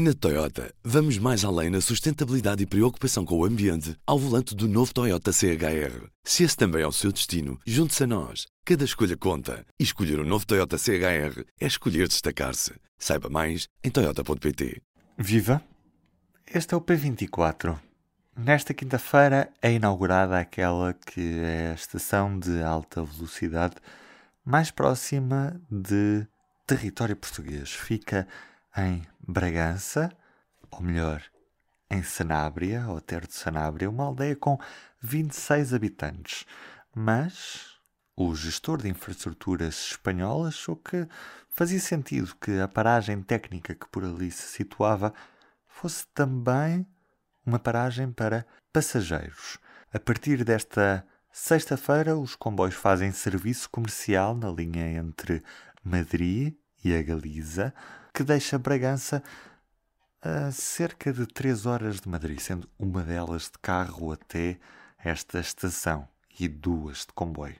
Na Toyota, vamos mais além na sustentabilidade e preocupação com o ambiente ao volante do novo Toyota CHR. Se esse também é o seu destino, junte-se a nós. Cada escolha conta. E escolher o um novo Toyota CHR é escolher destacar-se. Saiba mais em Toyota.pt. Viva! Este é o P24. Nesta quinta-feira é inaugurada aquela que é a estação de alta velocidade mais próxima de território português. Fica em Bragança, ou melhor, em Sanabria, ou Terro de Sanabria, uma aldeia com 26 habitantes. Mas o gestor de infraestruturas espanhol achou que fazia sentido que a paragem técnica que por ali se situava fosse também uma paragem para passageiros. A partir desta sexta-feira, os comboios fazem serviço comercial na linha entre Madrid e a Galiza, que deixa Bragança a cerca de 3 horas de Madrid, sendo uma delas de carro até esta estação e duas de comboio.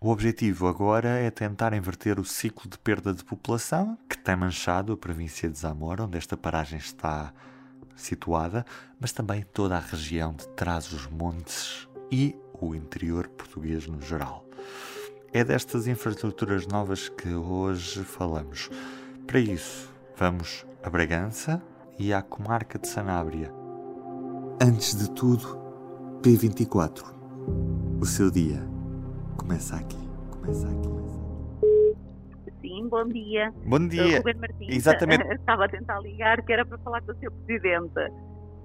O objetivo agora é tentar inverter o ciclo de perda de população que tem manchado a província de Zamora, onde esta paragem está situada, mas também toda a região de Trás-os-Montes e o interior português no geral. É destas infraestruturas novas que hoje falamos. Para isso, vamos a Bragança e à comarca de Sanabria. Antes de tudo, P24. O seu dia começa aqui. Começa aqui. Sim, bom dia. Bom dia. Ruben Martins. Exatamente. Estava a tentar ligar, que era para falar com o Sr. Presidente.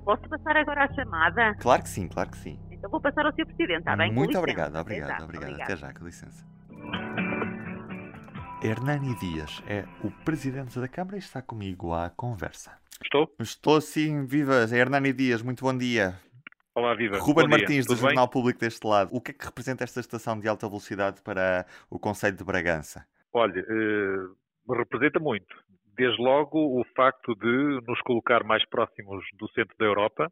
Posso passar agora a chamada? Claro que sim, claro que sim. Então vou passar ao Sr. Presidente, está bem? Muito obrigado, obrigado, obrigado. obrigada. Até já, com licença. Hernani Dias é o presidente da Câmara e está comigo à conversa. Estou? Estou sim, viva, Hernani Dias, muito bom dia. Olá, viva. Ruben Bom dia. Martins, do Tudo bem? Jornal Público deste lado. O que é que representa esta estação de alta velocidade para o Conselho de Bragança? Olha, eh, representa muito. Desde logo o facto de nos colocar mais próximos do centro da Europa,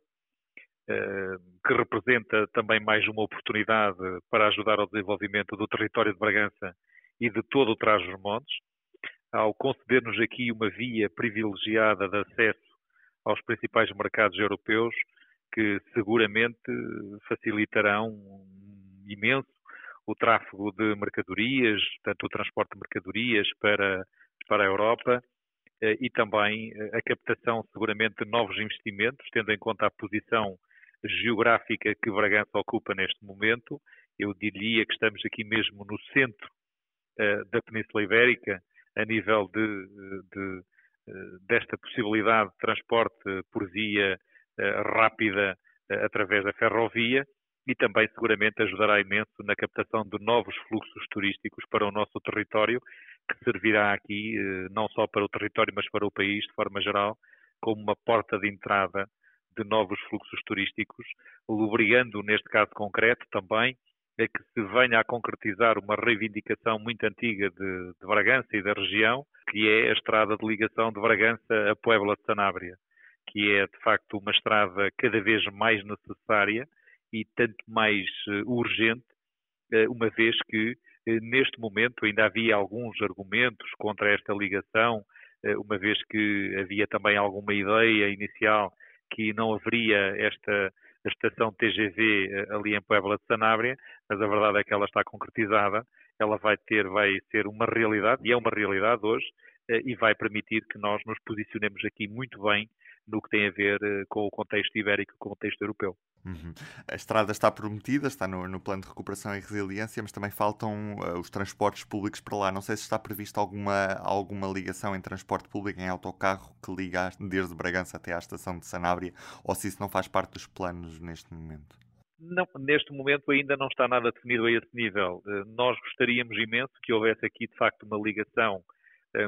que representa também mais uma oportunidade para ajudar ao desenvolvimento do território de Bragança e de todo o Trás-os-Montes, ao conceder-nos aqui uma via privilegiada de acesso aos principais mercados europeus, que seguramente facilitarão imenso o tráfego de mercadorias, tanto o transporte de mercadorias para, para a Europa eh, e também eh, a captação seguramente de novos investimentos, tendo em conta a posição geográfica que Bragança ocupa neste momento. Eu diria que estamos aqui mesmo no centro eh, da Península Ibérica, a nível de, de, eh, desta possibilidade de transporte por via eh, rápida eh, através da ferrovia e também seguramente ajudará imenso na captação de novos fluxos turísticos para o nosso território, que servirá aqui não só para o território, mas para o país de forma geral, como uma porta de entrada de novos fluxos turísticos, obrigando, neste caso concreto, também a que se venha a concretizar uma reivindicação muito antiga de, de Bragança e da região, que é a estrada de ligação de Bragança a Puebla de Sanabria, que é de facto uma estrada cada vez mais necessária e tanto mais eh, urgente, eh, uma vez que eh, neste momento ainda havia alguns argumentos contra esta ligação, uma vez que havia também alguma ideia inicial que não haveria esta estação TGV eh, ali em Puebla de Sanabria, mas a verdade é que ela está concretizada, ela vai ter, vai ser uma realidade, e é uma realidade hoje, eh, e vai permitir que nós nos posicionemos aqui muito bem no que tem a ver eh, com o contexto ibérico e com o contexto europeu. Uhum. A estrada está prometida, está no, no plano de recuperação e resiliência, mas também faltam uh, os transportes públicos para lá. Não sei se está prevista alguma, alguma ligação em transporte público, em autocarro, que liga desde Bragança até à estação de Sanabria, ou se isso não faz parte dos planos neste momento. Não, neste momento ainda não está nada definido a esse nível. Eh, Nós gostaríamos imenso que houvesse aqui, de facto, uma ligação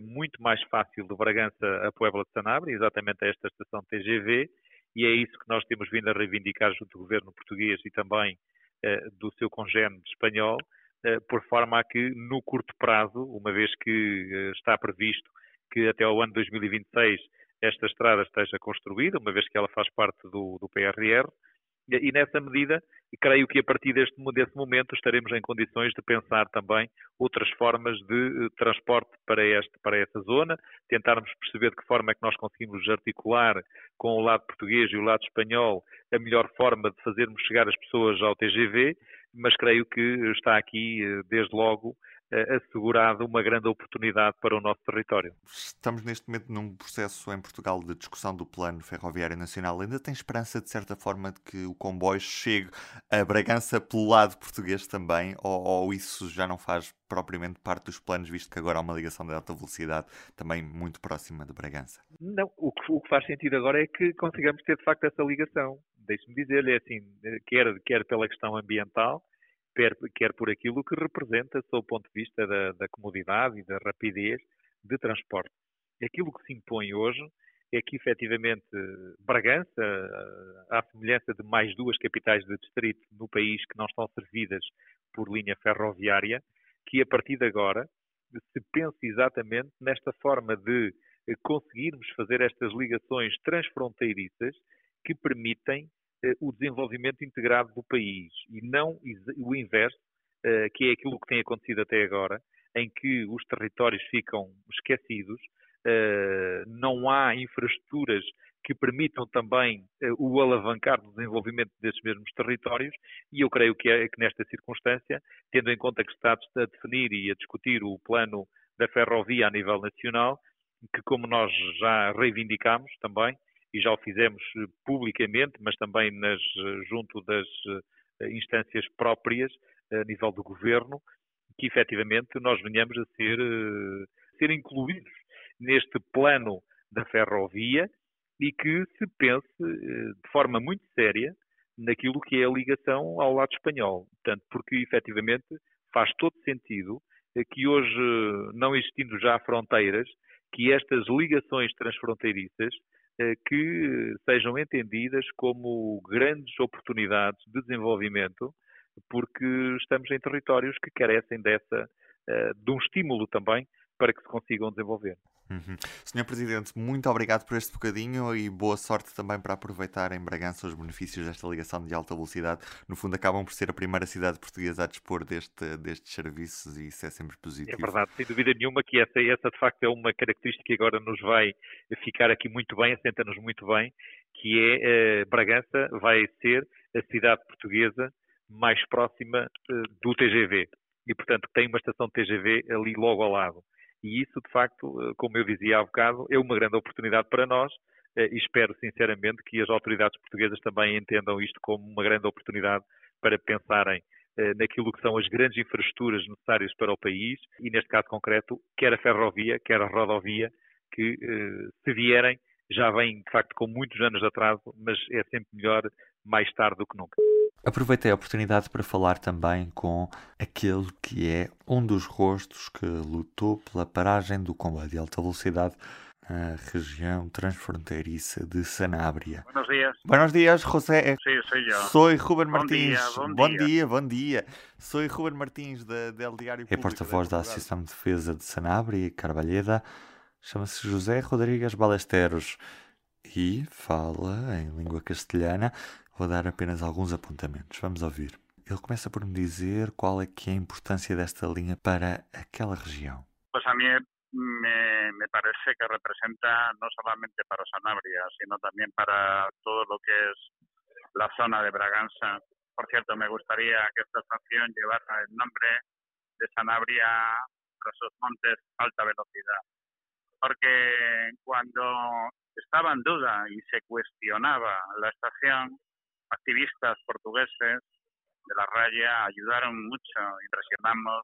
muito mais fácil de Bragança a Puebla de Sanabria, exatamente a esta estação TGV, e é isso que nós temos vindo a reivindicar junto do governo português e também eh, do seu congénere espanhol, eh, por forma a que, no curto prazo, uma vez que eh, está previsto que até ao ano 2026 esta estrada esteja construída, uma vez que ela faz parte do, do PRR, E nessa medida, creio que a partir deste, desse momento estaremos em condições de pensar também outras formas de transporte para, este, para essa zona, tentarmos perceber de que forma é que nós conseguimos articular com o lado português e o lado espanhol a melhor forma de fazermos chegar as pessoas ao TGV, mas creio que está aqui, desde logo, assegurado uma grande oportunidade para o nosso território. Estamos neste momento num processo em Portugal de discussão do Plano Ferroviário Nacional. Ainda tem esperança, de certa forma, de que o comboio chegue a Bragança pelo lado português também? Ou, ou isso já não faz propriamente parte dos planos, visto que agora há uma ligação de alta velocidade também muito próxima de Bragança? Não, o que, o que faz sentido agora é que consigamos ter de facto essa ligação. Deixe-me dizer-lhe é assim, quer, quer pela questão ambiental, quer, por aquilo que representa, sob o ponto de vista da, da comodidade e da rapidez de transporte. Aquilo que se impõe hoje é que, efetivamente, Bragança, à semelhança de mais duas capitais de distrito no país que não estão servidas por linha ferroviária, que a partir de agora se pense exatamente nesta forma de conseguirmos fazer estas ligações transfronteiriças que permitem o desenvolvimento integrado do país e não o inverso, eh, que é aquilo que tem acontecido até agora, em que os territórios ficam esquecidos, eh, não há infraestruturas que permitam também o alavancar do desenvolvimento desses mesmos territórios, e eu creio que, é, que nesta circunstância, tendo em conta que está a definir e a discutir o plano da ferrovia a nível nacional, que como nós já reivindicamos também, e já o fizemos eh, publicamente, mas também nas, eh, junto das eh, instâncias próprias a nível do governo, que efetivamente nós venhamos a ser, a ser incluídos neste plano da ferrovia e que se pense de forma muito séria naquilo que é a ligação ao lado espanhol. Portanto, porque efetivamente faz todo sentido que hoje, não existindo já fronteiras, que estas ligações transfronteiriças que sejam entendidas como grandes oportunidades de desenvolvimento, porque estamos em territórios que carecem dessa, eh, de um estímulo também para que se consigam desenvolver. Uhum. Senhor Presidente, muito obrigado por este bocadinho e boa sorte também para aproveitar em Bragança os benefícios desta ligação de alta velocidade. No fundo, acabam por ser a primeira cidade portuguesa a dispor deste, destes serviços e isso é sempre positivo. É verdade, sem dúvida nenhuma que essa, essa de facto é uma característica que agora nos vai ficar aqui muito bem, assenta-nos muito bem, que é uh, Bragança vai ser a cidade portuguesa mais próxima uh, do TGV e, portanto, tem uma estação de TGV ali logo ao lado. E isso, de facto, eh, como eu dizia há bocado, é uma grande oportunidade para nós eh, e espero sinceramente que as autoridades portuguesas também entendam isto como uma grande oportunidade para pensarem eh, naquilo que são as grandes infraestruturas necessárias para o país e, neste caso concreto, quer a ferrovia, quer a rodovia, que se vierem já vêm, de facto, com muitos anos de atraso, mas é sempre melhor mais tarde do que nunca. Aproveitei a oportunidade para falar também com aquele que é um dos rostos que lutou pela paragem do comboio de alta velocidade na região transfronteiriça de Sanabria. Buenos días. Buenos días, José. Sí, soy yo. Soy Ruben Bom Martins. dia, bom bom dia. dia, bom dia. Soy Ruben Martins da, del Diário É Público. porta-voz da Associação de Defesa de Sanabria e Carvalheda. Chama-se José Rodrigues Balesteros e fala em língua castelhana Vou dar apenas alguns apontamentos. Vamos ouvir. Ele começa por me dizer qual é que é a importância desta linha para aquela região. Pues a mí me, me parece que representa no solamente para Sanabria, sino también para todo lo que es la zona de Braganza. Por cierto, me gustaría que esta estación llevara el nombre de Sanabria tras montes alta velocidad. Porque cuando estaba en duda y se cuestionaba la estación, activistas portugueses de la raya ayudaron mucho, impresionamos,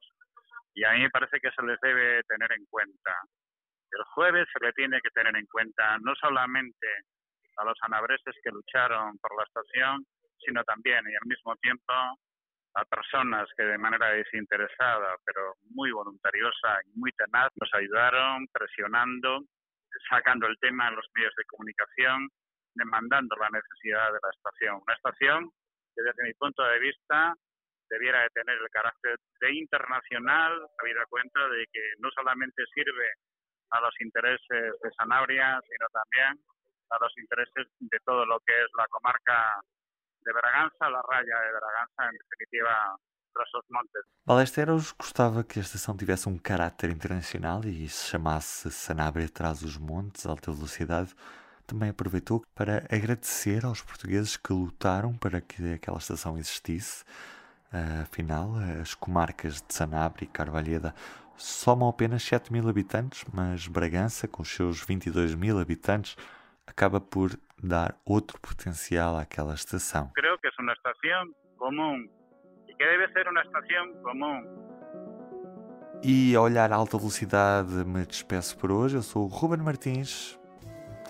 y a mí me parece que se les debe tener en cuenta. El jueves se le tiene que tener en cuenta no solamente a los anabreses que lucharon por la estación, sino también y al mismo tiempo a personas que de manera desinteresada, pero muy voluntariosa y muy tenaz, nos ayudaron presionando, sacando el tema en los medios de comunicación demandando la necesidad de la estación. Una estación que desde mi punto de vista debiera de tener el carácter de internacional, habida cuenta de que no solamente sirve a los intereses de Sanabria, sino también a los intereses de todo lo que es la comarca de Bragança, la raya de Bragança, en definitiva, para os montes. Balesteros gostava que a estação tivesse um caráter internacional e se chamasse Sanabria Traz os Montes, Alta Velocidade. Também aproveitou para agradecer aos portugueses que lutaram para que aquela estação existisse. Afinal, as comarcas de Sanabria e Carvalheda somam apenas 7 mil habitantes, mas Bragança, com os seus 22 mil habitantes, acaba por dar outro potencial àquela estação. Creio que é uma estação comum e que deve ser uma estação comum. E a olhar a alta velocidade me despeço por hoje. Eu sou o Ruben Martins.